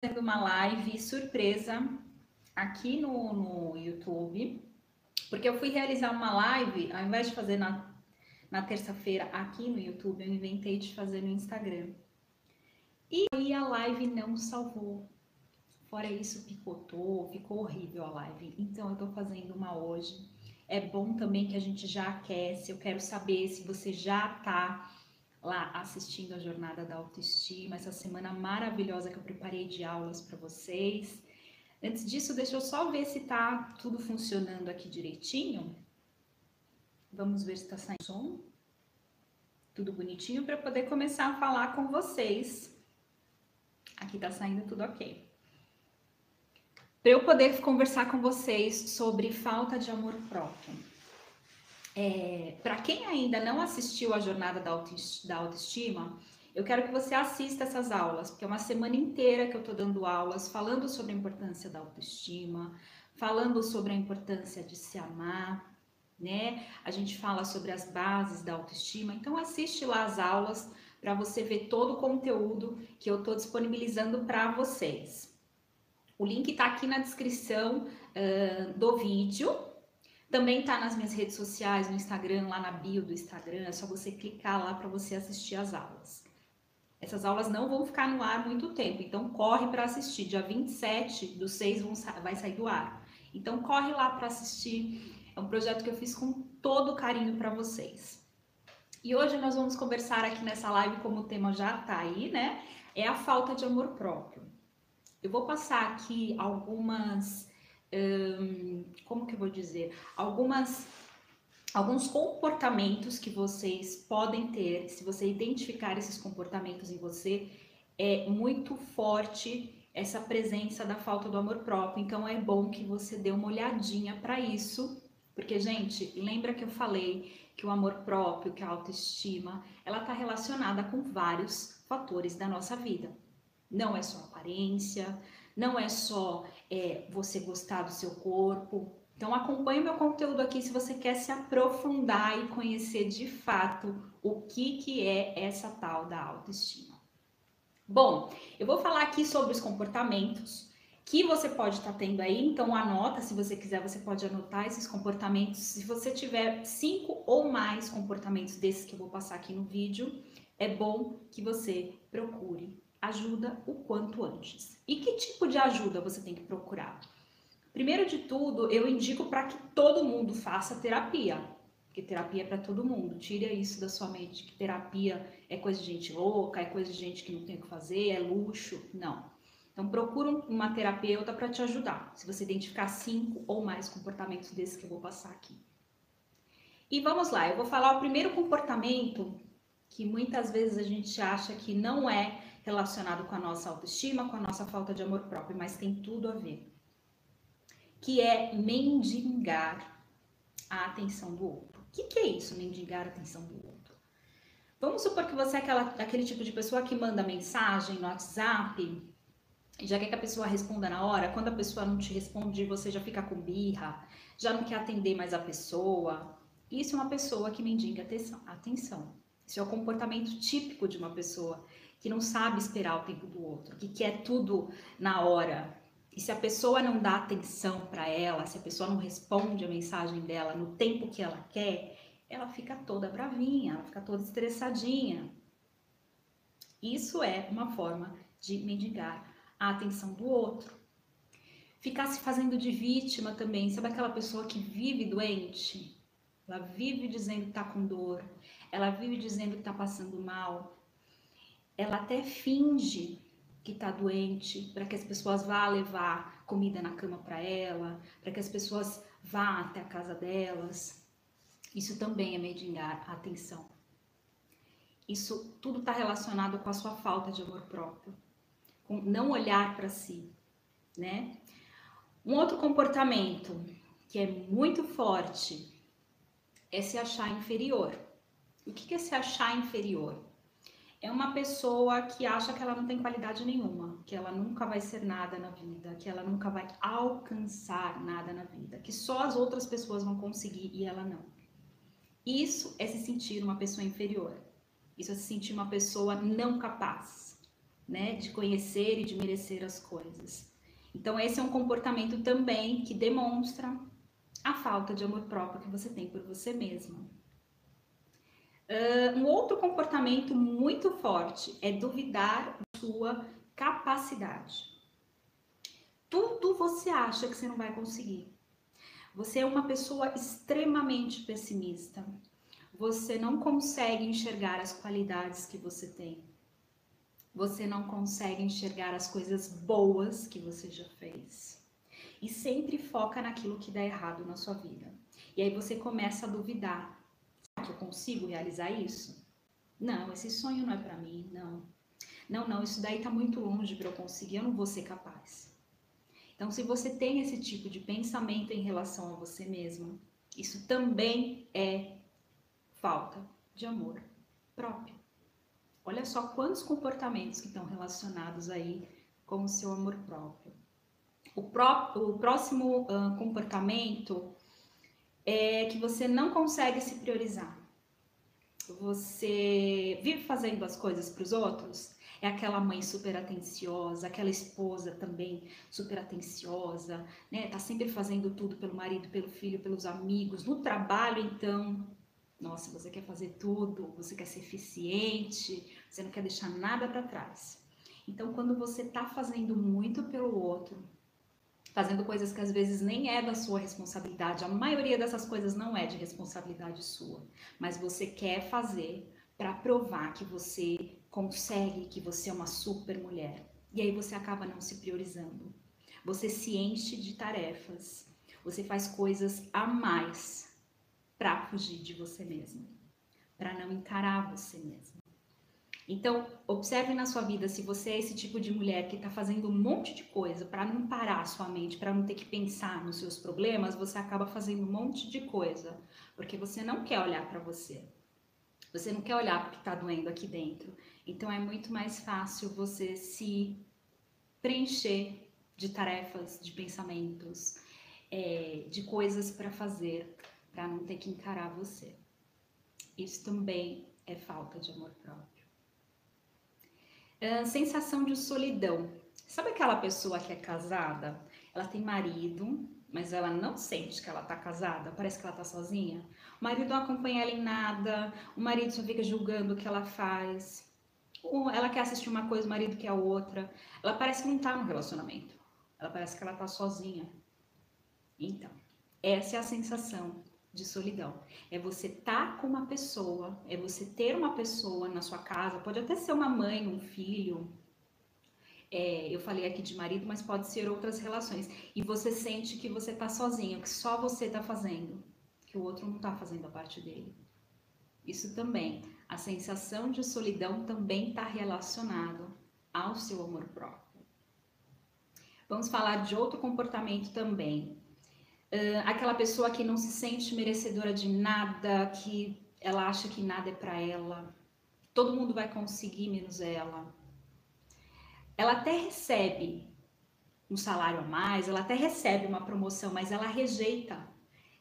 fazendo uma live surpresa aqui no, no YouTube, porque eu fui realizar uma live, ao invés de fazer na, na terça-feira aqui no YouTube, eu inventei de fazer no Instagram. E aí a live não salvou. Fora isso, picotou, ficou horrível a live. Então eu tô fazendo uma hoje. É bom também que a gente já aquece. Eu quero saber se você já tá lá assistindo a jornada da autoestima, essa semana maravilhosa que eu preparei de aulas para vocês. Antes disso, deixa eu só ver se tá tudo funcionando aqui direitinho. Vamos ver se está saindo som. Tudo bonitinho para poder começar a falar com vocês. Aqui tá saindo tudo ok. Para eu poder conversar com vocês sobre falta de amor próprio. É, para quem ainda não assistiu a jornada da autoestima, eu quero que você assista essas aulas, porque é uma semana inteira que eu estou dando aulas falando sobre a importância da autoestima, falando sobre a importância de se amar, né? A gente fala sobre as bases da autoestima. Então assiste lá as aulas para você ver todo o conteúdo que eu estou disponibilizando para vocês. O link está aqui na descrição uh, do vídeo, também tá nas minhas redes sociais, no Instagram, lá na bio do Instagram, é só você clicar lá para você assistir as aulas. Essas aulas não vão ficar no ar muito tempo, então corre para assistir. Dia 27 do 6 vão, vai sair do ar. Então corre lá para assistir. É um projeto que eu fiz com todo carinho para vocês. E hoje nós vamos conversar aqui nessa live, como o tema já tá aí, né? É a falta de amor próprio. Eu vou passar aqui algumas como que eu vou dizer, algumas alguns comportamentos que vocês podem ter, se você identificar esses comportamentos em você, é muito forte essa presença da falta do amor próprio. Então é bom que você dê uma olhadinha para isso, porque gente, lembra que eu falei que o amor próprio, que a autoestima, ela está relacionada com vários fatores da nossa vida. Não é só aparência, não é só é, você gostar do seu corpo. Então acompanhe meu conteúdo aqui se você quer se aprofundar e conhecer de fato o que, que é essa tal da autoestima. Bom, eu vou falar aqui sobre os comportamentos que você pode estar tá tendo aí, então anota, se você quiser, você pode anotar esses comportamentos. Se você tiver cinco ou mais comportamentos desses que eu vou passar aqui no vídeo, é bom que você procure ajuda o quanto antes. E que tipo de ajuda você tem que procurar? Primeiro de tudo, eu indico para que todo mundo faça terapia, porque terapia é para todo mundo. Tira isso da sua mente que terapia é coisa de gente louca, é coisa de gente que não tem o que fazer, é luxo. Não. Então procura uma terapeuta para te ajudar. Se você identificar cinco ou mais comportamentos desses que eu vou passar aqui. E vamos lá, eu vou falar o primeiro comportamento que muitas vezes a gente acha que não é relacionado com a nossa autoestima, com a nossa falta de amor próprio, mas tem tudo a ver. Que é mendigar a atenção do outro. O que, que é isso, mendigar a atenção do outro? Vamos supor que você é aquela, aquele tipo de pessoa que manda mensagem no WhatsApp já quer que a pessoa responda na hora, quando a pessoa não te responde, você já fica com birra, já não quer atender mais a pessoa. Isso é uma pessoa que mendiga atenção. Isso é o comportamento típico de uma pessoa que não sabe esperar o tempo do outro, que quer tudo na hora. E se a pessoa não dá atenção para ela, se a pessoa não responde a mensagem dela no tempo que ela quer, ela fica toda bravinha, ela fica toda estressadinha. Isso é uma forma de mendigar a atenção do outro. Ficar se fazendo de vítima também, sabe aquela pessoa que vive doente? Ela vive dizendo que tá com dor, ela vive dizendo que tá passando mal, ela até finge que está doente para que as pessoas vá levar comida na cama para ela, para que as pessoas vá até a casa delas. Isso também é mendigar a atenção. Isso tudo está relacionado com a sua falta de amor próprio, com não olhar para si, né? Um outro comportamento que é muito forte é se achar inferior. O que é se achar inferior? É uma pessoa que acha que ela não tem qualidade nenhuma, que ela nunca vai ser nada na vida, que ela nunca vai alcançar nada na vida, que só as outras pessoas vão conseguir e ela não. Isso é se sentir uma pessoa inferior. Isso é se sentir uma pessoa não capaz. né, de conhecer e de merecer as coisas. Então esse é um comportamento também que demonstra a falta de amor próprio que você tem por você mesma. Uh, um outro comportamento muito forte é duvidar da sua capacidade. Tudo você acha que você não vai conseguir. Você é uma pessoa extremamente pessimista. Você não consegue enxergar as qualidades que você tem. Você não consegue enxergar as coisas boas que você já fez. E sempre foca naquilo que dá errado na sua vida. E aí você começa a duvidar eu consigo realizar isso? Não, esse sonho não é para mim, não. Não, não, isso daí tá muito longe para eu conseguir, eu não vou ser capaz. Então, se você tem esse tipo de pensamento em relação a você mesmo, isso também é falta de amor próprio. Olha só quantos comportamentos que estão relacionados aí com o seu amor próprio. O, pró o próximo uh, comportamento é que você não consegue se priorizar. Você vive fazendo as coisas para os outros, é aquela mãe super atenciosa, aquela esposa também super atenciosa, né? Tá sempre fazendo tudo pelo marido, pelo filho, pelos amigos. No trabalho, então, nossa, você quer fazer tudo, você quer ser eficiente, você não quer deixar nada para trás. Então, quando você tá fazendo muito pelo outro, fazendo coisas que às vezes nem é da sua responsabilidade. A maioria dessas coisas não é de responsabilidade sua, mas você quer fazer para provar que você consegue, que você é uma super mulher. E aí você acaba não se priorizando. Você se enche de tarefas. Você faz coisas a mais para fugir de você mesmo, para não encarar você mesmo. Então, observe na sua vida se você é esse tipo de mulher que está fazendo um monte de coisa para não parar a sua mente, para não ter que pensar nos seus problemas, você acaba fazendo um monte de coisa, porque você não quer olhar para você. Você não quer olhar para o que está doendo aqui dentro. Então, é muito mais fácil você se preencher de tarefas, de pensamentos, é, de coisas para fazer, para não ter que encarar você. Isso também é falta de amor próprio. Uh, sensação de solidão. Sabe aquela pessoa que é casada? Ela tem marido, mas ela não sente que ela tá casada, parece que ela tá sozinha. O marido não acompanha ela em nada, o marido só fica julgando o que ela faz. Ela quer assistir uma coisa, o marido quer outra. Ela parece que não tá no relacionamento. Ela parece que ela tá sozinha. Então, essa é a sensação de solidão. É você estar tá com uma pessoa, é você ter uma pessoa na sua casa, pode até ser uma mãe, um filho. É, eu falei aqui de marido, mas pode ser outras relações. E você sente que você está sozinho, que só você está fazendo, que o outro não está fazendo a parte dele. Isso também, a sensação de solidão também está relacionado ao seu amor próprio. Vamos falar de outro comportamento também, Uh, aquela pessoa que não se sente merecedora de nada, que ela acha que nada é para ela, todo mundo vai conseguir menos ela. Ela até recebe um salário a mais, ela até recebe uma promoção, mas ela rejeita.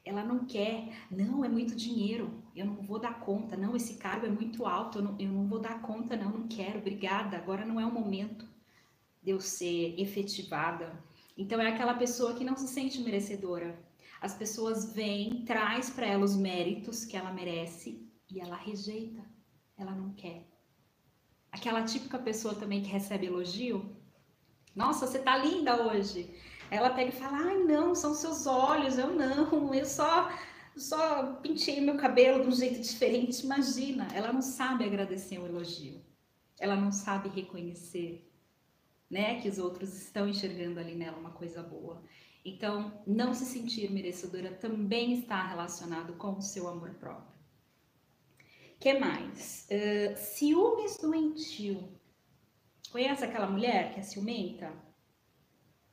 Ela não quer, não, é muito dinheiro, eu não vou dar conta, não, esse cargo é muito alto, eu não, eu não vou dar conta, não, não quero, obrigada, agora não é o momento de eu ser efetivada. Então é aquela pessoa que não se sente merecedora. As pessoas vêm, traz para ela os méritos que ela merece e ela rejeita. Ela não quer. Aquela típica pessoa também que recebe elogio. Nossa, você tá linda hoje. Ela pega e fala: "Ai, não, são seus olhos". Eu não, eu só só pintei meu cabelo de um jeito diferente. Imagina, ela não sabe agradecer um elogio. Ela não sabe reconhecer né, que os outros estão enxergando ali nela uma coisa boa. Então, não se sentir merecedora também está relacionado com o seu amor próprio. que mais? Uh, ciúmes doentio. Conhece aquela mulher que é ciumenta?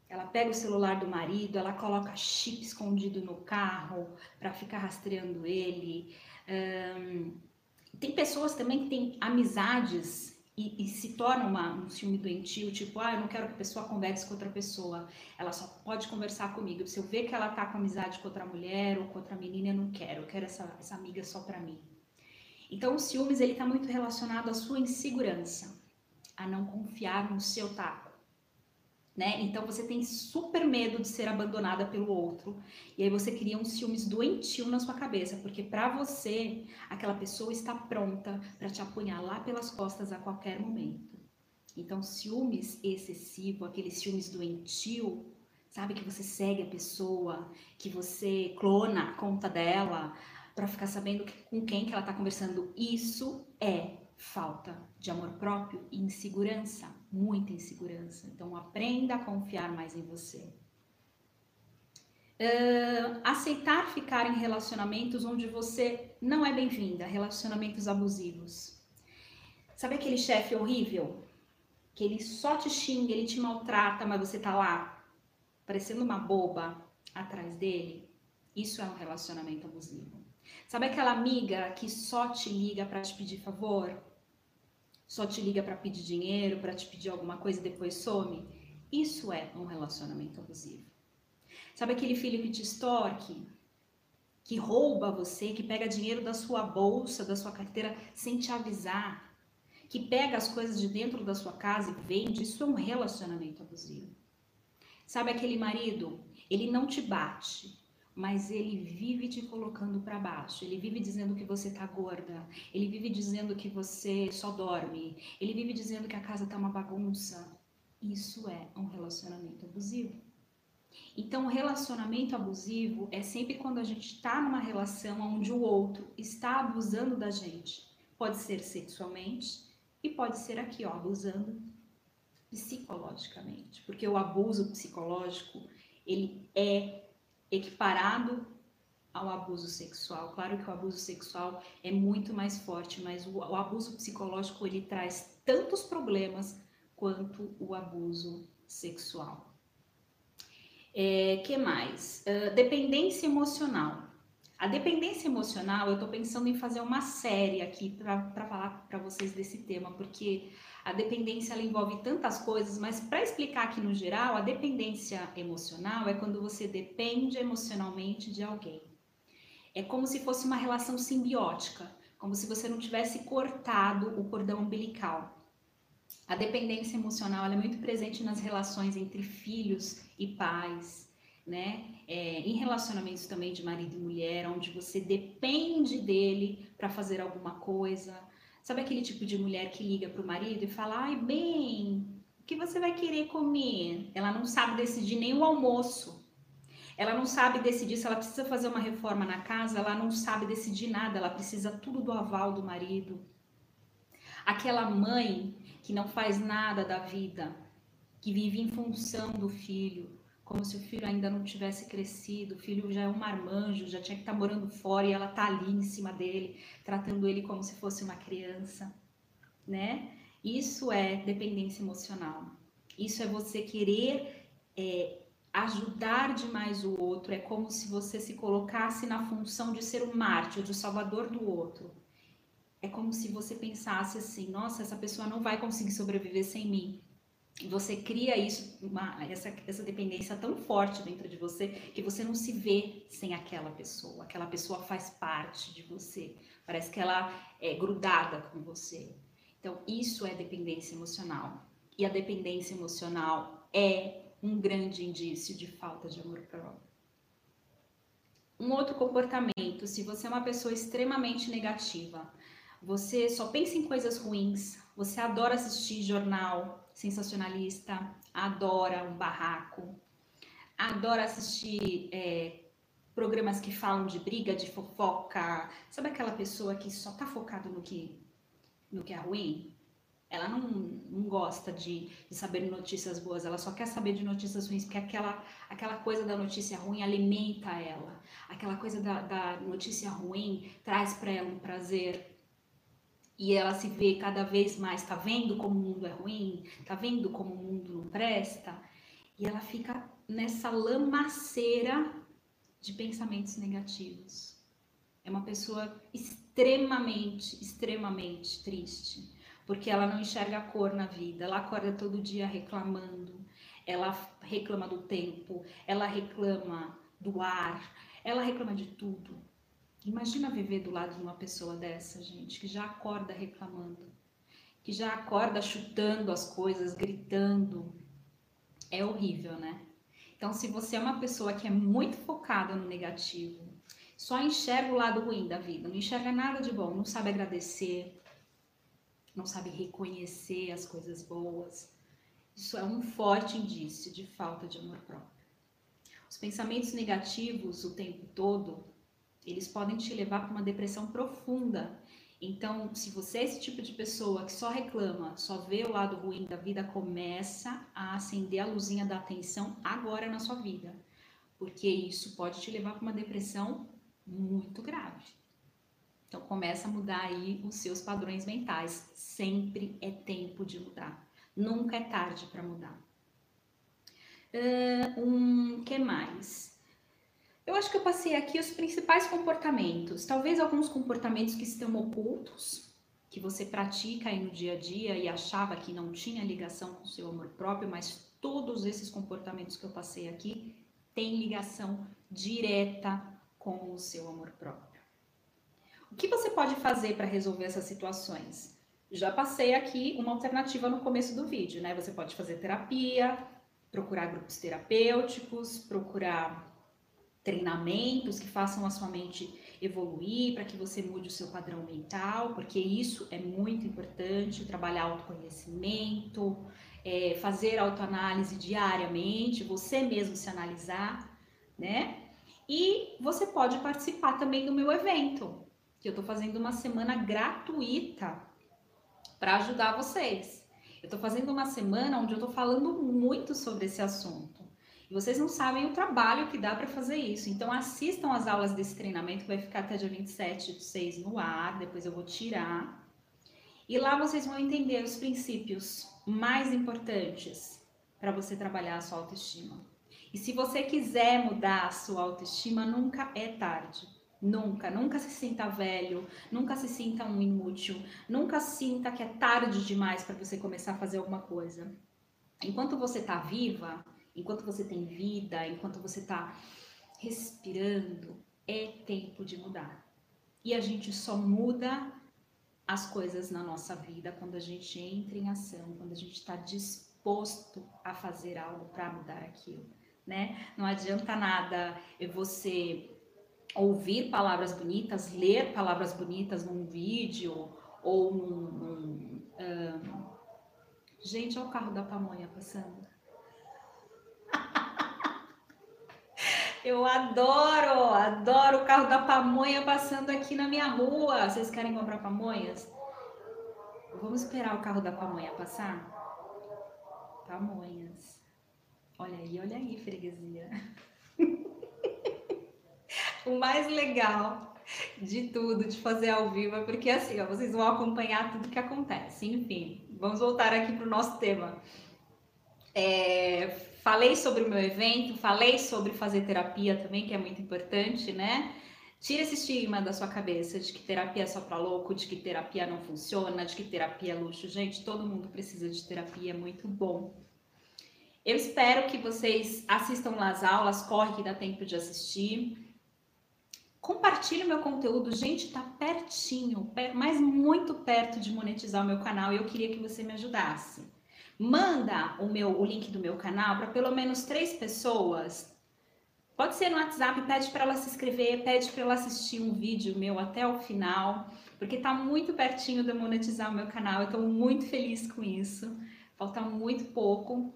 Ela pega o celular do marido, ela coloca chip escondido no carro para ficar rastreando ele. Um, tem pessoas também que têm amizades e, e, se torna uma, um ciúme doentio, tipo, ah, eu não quero que a pessoa converse com outra pessoa, ela só pode conversar comigo. Se eu ver que ela tá com amizade com outra mulher ou com outra menina, eu não quero, eu quero essa, essa amiga só para mim. Então, o ciúmes, ele tá muito relacionado à sua insegurança. a não confiar no seu taco. Né? Então você tem super medo de ser abandonada pelo outro. E aí você cria um ciúmes doentio na sua cabeça, porque para você aquela pessoa está pronta para te apunhalar pelas costas a qualquer momento. Então ciúmes excessivo, aquele ciúmes doentio, sabe que você segue a pessoa, que você clona a conta dela para ficar sabendo com quem que ela está conversando, isso é falta de amor próprio e insegurança, muita insegurança. Então, aprenda a confiar mais em você. Uh, aceitar ficar em relacionamentos onde você não é bem-vinda, relacionamentos abusivos. Sabe aquele chefe horrível? Que ele só te xinga, ele te maltrata, mas você tá lá parecendo uma boba atrás dele? Isso é um relacionamento abusivo. Sabe aquela amiga que só te liga para te pedir favor? Só te liga para pedir dinheiro, para te pedir alguma coisa e depois some? Isso é um relacionamento abusivo. Sabe aquele filho que te extorque? Que rouba você, que pega dinheiro da sua bolsa, da sua carteira sem te avisar? Que pega as coisas de dentro da sua casa e vende? Isso é um relacionamento abusivo. Sabe aquele marido? Ele não te bate, mas ele vive te colocando para baixo. Ele vive dizendo que você tá gorda. Ele vive dizendo que você só dorme. Ele vive dizendo que a casa tá uma bagunça. Isso é um relacionamento abusivo. Então, relacionamento abusivo é sempre quando a gente está numa relação onde o outro está abusando da gente. Pode ser sexualmente e pode ser aqui, ó, abusando psicologicamente. Porque o abuso psicológico, ele é equiparado ao abuso sexual. Claro que o abuso sexual é muito mais forte, mas o, o abuso psicológico ele traz tantos problemas quanto o abuso sexual. É, que mais? Uh, dependência emocional. A dependência emocional, eu estou pensando em fazer uma série aqui para falar para vocês desse tema, porque a dependência ela envolve tantas coisas, mas para explicar aqui no geral, a dependência emocional é quando você depende emocionalmente de alguém. É como se fosse uma relação simbiótica, como se você não tivesse cortado o cordão umbilical. A dependência emocional é muito presente nas relações entre filhos e pais, né? É, em relacionamentos também de marido e mulher, onde você depende dele para fazer alguma coisa, Sabe aquele tipo de mulher que liga para o marido e fala: ai, bem, o que você vai querer comer? Ela não sabe decidir nem o almoço. Ela não sabe decidir se ela precisa fazer uma reforma na casa, ela não sabe decidir nada, ela precisa tudo do aval do marido. Aquela mãe que não faz nada da vida, que vive em função do filho, como se o filho ainda não tivesse crescido, o filho já é um marmanjo, já tinha que estar tá morando fora e ela tá ali em cima dele, tratando ele como se fosse uma criança, né? Isso é dependência emocional. Isso é você querer é, ajudar demais o outro, é como se você se colocasse na função de ser o mártir, de salvador do outro. É como se você pensasse assim: nossa, essa pessoa não vai conseguir sobreviver sem mim você cria isso, uma, essa, essa dependência tão forte dentro de você que você não se vê sem aquela pessoa. Aquela pessoa faz parte de você. Parece que ela é grudada com você. Então, isso é dependência emocional. E a dependência emocional é um grande indício de falta de amor próprio. Um outro comportamento, se você é uma pessoa extremamente negativa, você só pensa em coisas ruins, você adora assistir jornal, sensacionalista, adora um barraco, adora assistir é, programas que falam de briga, de fofoca. Sabe aquela pessoa que só tá focado no que, no que é ruim? Ela não, não gosta de, de, saber notícias boas, ela só quer saber de notícias ruins, porque aquela, aquela coisa da notícia ruim alimenta ela. Aquela coisa da, da notícia ruim traz para ela um prazer e ela se vê cada vez mais, tá vendo como o mundo é ruim, tá vendo como o mundo não presta, e ela fica nessa lamaceira de pensamentos negativos. É uma pessoa extremamente, extremamente triste, porque ela não enxerga a cor na vida, ela acorda todo dia reclamando, ela reclama do tempo, ela reclama do ar, ela reclama de tudo. Imagina viver do lado de uma pessoa dessa, gente, que já acorda reclamando, que já acorda chutando as coisas, gritando. É horrível, né? Então, se você é uma pessoa que é muito focada no negativo, só enxerga o lado ruim da vida, não enxerga nada de bom, não sabe agradecer, não sabe reconhecer as coisas boas, isso é um forte indício de falta de amor próprio. Os pensamentos negativos o tempo todo, eles podem te levar para uma depressão profunda. Então, se você é esse tipo de pessoa que só reclama, só vê o lado ruim da vida, começa a acender a luzinha da atenção agora na sua vida, porque isso pode te levar para uma depressão muito grave. Então, começa a mudar aí os seus padrões mentais. Sempre é tempo de mudar. Nunca é tarde para mudar. Uh, um que mais? Eu acho que eu passei aqui os principais comportamentos. Talvez alguns comportamentos que estão ocultos, que você pratica aí no dia a dia e achava que não tinha ligação com o seu amor próprio, mas todos esses comportamentos que eu passei aqui têm ligação direta com o seu amor próprio. O que você pode fazer para resolver essas situações? Já passei aqui uma alternativa no começo do vídeo, né? Você pode fazer terapia, procurar grupos terapêuticos, procurar treinamentos que façam a sua mente evoluir para que você mude o seu padrão mental, porque isso é muito importante, trabalhar autoconhecimento, é, fazer autoanálise diariamente, você mesmo se analisar, né? E você pode participar também do meu evento, que eu estou fazendo uma semana gratuita para ajudar vocês. Eu estou fazendo uma semana onde eu estou falando muito sobre esse assunto. Vocês não sabem o trabalho que dá para fazer isso. Então, assistam as aulas desse treinamento, que vai ficar até dia 27 de 6 no ar, depois eu vou tirar. E lá vocês vão entender os princípios mais importantes para você trabalhar a sua autoestima. E se você quiser mudar a sua autoestima, nunca é tarde. Nunca, nunca se sinta velho, nunca se sinta um inútil, nunca sinta que é tarde demais para você começar a fazer alguma coisa. Enquanto você está viva, enquanto você tem vida, enquanto você está respirando, é tempo de mudar. E a gente só muda as coisas na nossa vida quando a gente entra em ação, quando a gente está disposto a fazer algo para mudar aquilo, né? Não adianta nada você ouvir palavras bonitas, ler palavras bonitas num vídeo ou num. num um... Gente, olha o carro da pamonha passando. Eu adoro, adoro o carro da pamonha passando aqui na minha rua. Vocês querem comprar pamonhas? Vamos esperar o carro da pamonha passar? Pamonhas. Olha aí, olha aí, freguesia. o mais legal de tudo, de fazer ao vivo, é porque assim, ó, vocês vão acompanhar tudo que acontece. Enfim, vamos voltar aqui para o nosso tema. É, falei sobre o meu evento, falei sobre fazer terapia também, que é muito importante, né? Tira esse estigma da sua cabeça de que terapia é só para louco, de que terapia não funciona, de que terapia é luxo. Gente, todo mundo precisa de terapia, é muito bom. Eu espero que vocês assistam lá as aulas, corre que dá tempo de assistir. Compartilhe meu conteúdo, gente, tá pertinho, mas muito perto de monetizar o meu canal e eu queria que você me ajudasse. Manda o meu o link do meu canal para pelo menos três pessoas. Pode ser no WhatsApp, pede para ela se inscrever, pede para ela assistir um vídeo meu até o final, porque tá muito pertinho de monetizar o meu canal. Eu estou muito feliz com isso. Falta muito pouco.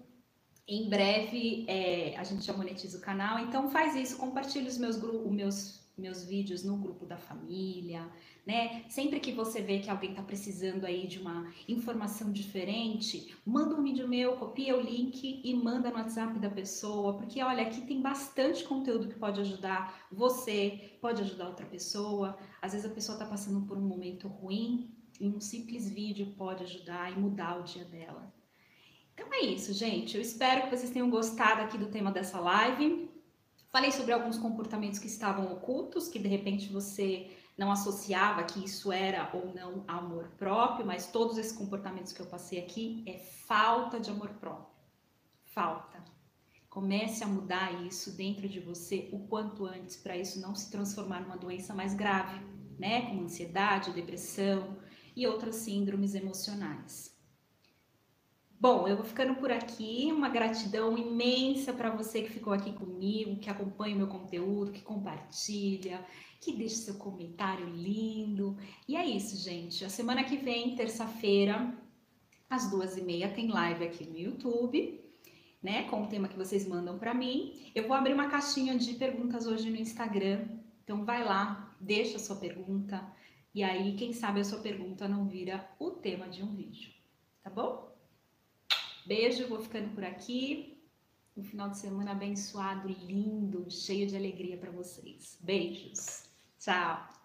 Em breve é, a gente já monetiza o canal, então faz isso, compartilhe os meus grupos, meus meus vídeos no grupo da família, né? Sempre que você vê que alguém está precisando aí de uma informação diferente, manda um vídeo meu, copia o link e manda no WhatsApp da pessoa, porque olha, aqui tem bastante conteúdo que pode ajudar você, pode ajudar outra pessoa. Às vezes a pessoa está passando por um momento ruim e um simples vídeo pode ajudar e mudar o dia dela. Então é isso, gente. Eu espero que vocês tenham gostado aqui do tema dessa live. Falei sobre alguns comportamentos que estavam ocultos, que de repente você não associava que isso era ou não amor próprio, mas todos esses comportamentos que eu passei aqui é falta de amor próprio. Falta. Comece a mudar isso dentro de você o quanto antes para isso não se transformar numa doença mais grave, né? Como ansiedade, depressão, e outras síndromes emocionais. Bom, eu vou ficando por aqui. Uma gratidão imensa para você que ficou aqui comigo, que acompanha o meu conteúdo, que compartilha, que deixa seu comentário lindo. E é isso, gente. A semana que vem, terça-feira, às duas e meia, tem live aqui no YouTube, né? Com o tema que vocês mandam para mim. Eu vou abrir uma caixinha de perguntas hoje no Instagram. Então vai lá, deixa a sua pergunta. E aí, quem sabe a sua pergunta não vira o tema de um vídeo. Tá bom? Beijo, vou ficando por aqui. Um final de semana abençoado, lindo, cheio de alegria para vocês. Beijos. Tchau.